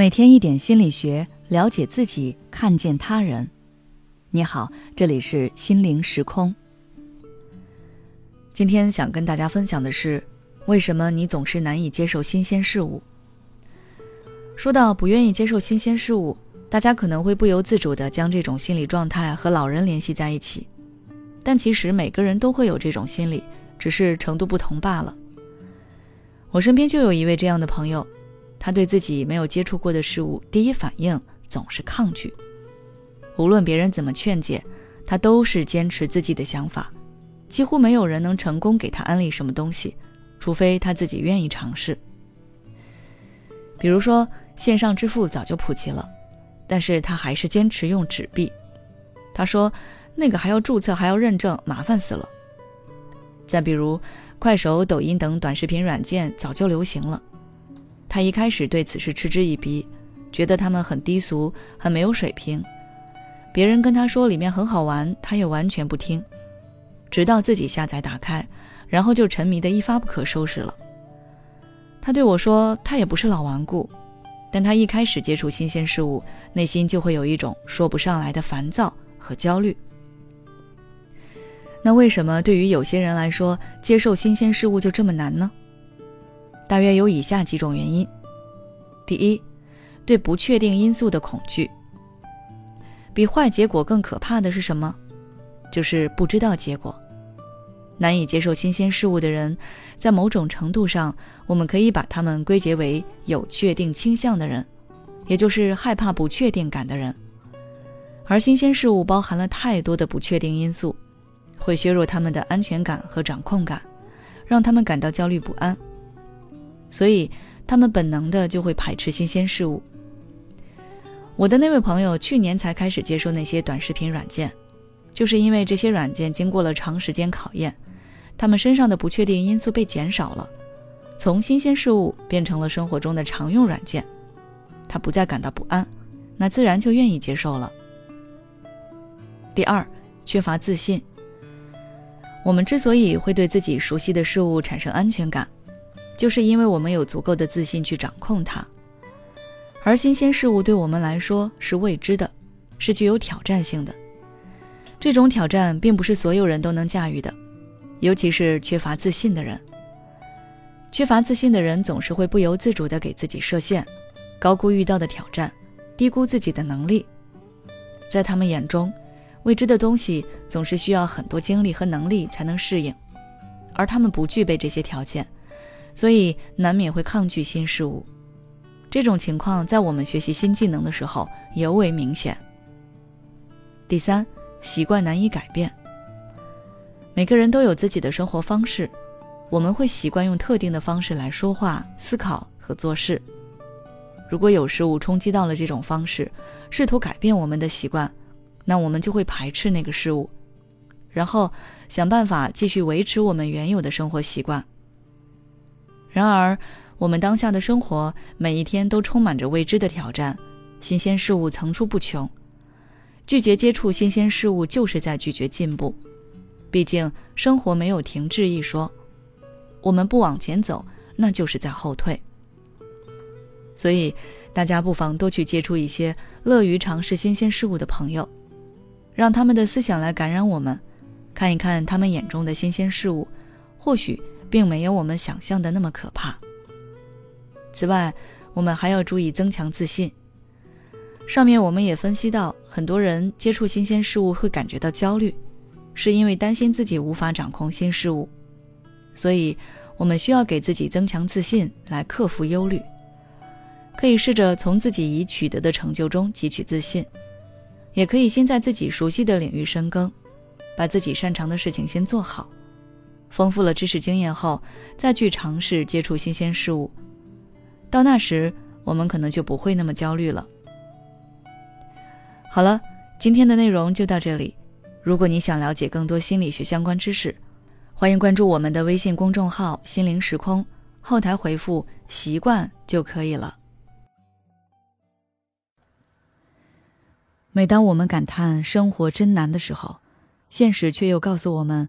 每天一点心理学，了解自己，看见他人。你好，这里是心灵时空。今天想跟大家分享的是，为什么你总是难以接受新鲜事物？说到不愿意接受新鲜事物，大家可能会不由自主的将这种心理状态和老人联系在一起，但其实每个人都会有这种心理，只是程度不同罢了。我身边就有一位这样的朋友。他对自己没有接触过的事物，第一反应总是抗拒。无论别人怎么劝解，他都是坚持自己的想法。几乎没有人能成功给他安利什么东西，除非他自己愿意尝试。比如说，线上支付早就普及了，但是他还是坚持用纸币。他说：“那个还要注册，还要认证，麻烦死了。”再比如，快手、抖音等短视频软件早就流行了。他一开始对此事嗤之以鼻，觉得他们很低俗，很没有水平。别人跟他说里面很好玩，他也完全不听，直到自己下载打开，然后就沉迷的一发不可收拾了。他对我说，他也不是老顽固，但他一开始接触新鲜事物，内心就会有一种说不上来的烦躁和焦虑。那为什么对于有些人来说，接受新鲜事物就这么难呢？大约有以下几种原因：第一，对不确定因素的恐惧。比坏结果更可怕的是什么？就是不知道结果。难以接受新鲜事物的人，在某种程度上，我们可以把他们归结为有确定倾向的人，也就是害怕不确定感的人。而新鲜事物包含了太多的不确定因素，会削弱他们的安全感和掌控感，让他们感到焦虑不安。所以，他们本能的就会排斥新鲜事物。我的那位朋友去年才开始接受那些短视频软件，就是因为这些软件经过了长时间考验，他们身上的不确定因素被减少了，从新鲜事物变成了生活中的常用软件，他不再感到不安，那自然就愿意接受了。第二，缺乏自信。我们之所以会对自己熟悉的事物产生安全感。就是因为我们有足够的自信去掌控它，而新鲜事物对我们来说是未知的，是具有挑战性的。这种挑战并不是所有人都能驾驭的，尤其是缺乏自信的人。缺乏自信的人总是会不由自主地给自己设限，高估遇到的挑战，低估自己的能力。在他们眼中，未知的东西总是需要很多精力和能力才能适应，而他们不具备这些条件。所以难免会抗拒新事物，这种情况在我们学习新技能的时候尤为明显。第三，习惯难以改变。每个人都有自己的生活方式，我们会习惯用特定的方式来说话、思考和做事。如果有事物冲击到了这种方式，试图改变我们的习惯，那我们就会排斥那个事物，然后想办法继续维持我们原有的生活习惯。然而，我们当下的生活每一天都充满着未知的挑战，新鲜事物层出不穷。拒绝接触新鲜事物，就是在拒绝进步。毕竟，生活没有停滞一说。我们不往前走，那就是在后退。所以，大家不妨多去接触一些乐于尝试新鲜事物的朋友，让他们的思想来感染我们，看一看他们眼中的新鲜事物，或许。并没有我们想象的那么可怕。此外，我们还要注意增强自信。上面我们也分析到，很多人接触新鲜事物会感觉到焦虑，是因为担心自己无法掌控新事物。所以，我们需要给自己增强自信，来克服忧虑。可以试着从自己已取得的成就中汲取自信，也可以先在自己熟悉的领域深耕，把自己擅长的事情先做好。丰富了知识经验后，再去尝试接触新鲜事物，到那时我们可能就不会那么焦虑了。好了，今天的内容就到这里。如果你想了解更多心理学相关知识，欢迎关注我们的微信公众号“心灵时空”，后台回复“习惯”就可以了。每当我们感叹生活真难的时候，现实却又告诉我们。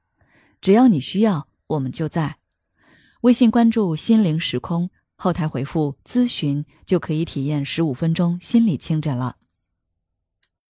只要你需要，我们就在。微信关注“心灵时空”，后台回复“咨询”就可以体验十五分钟心理清诊了。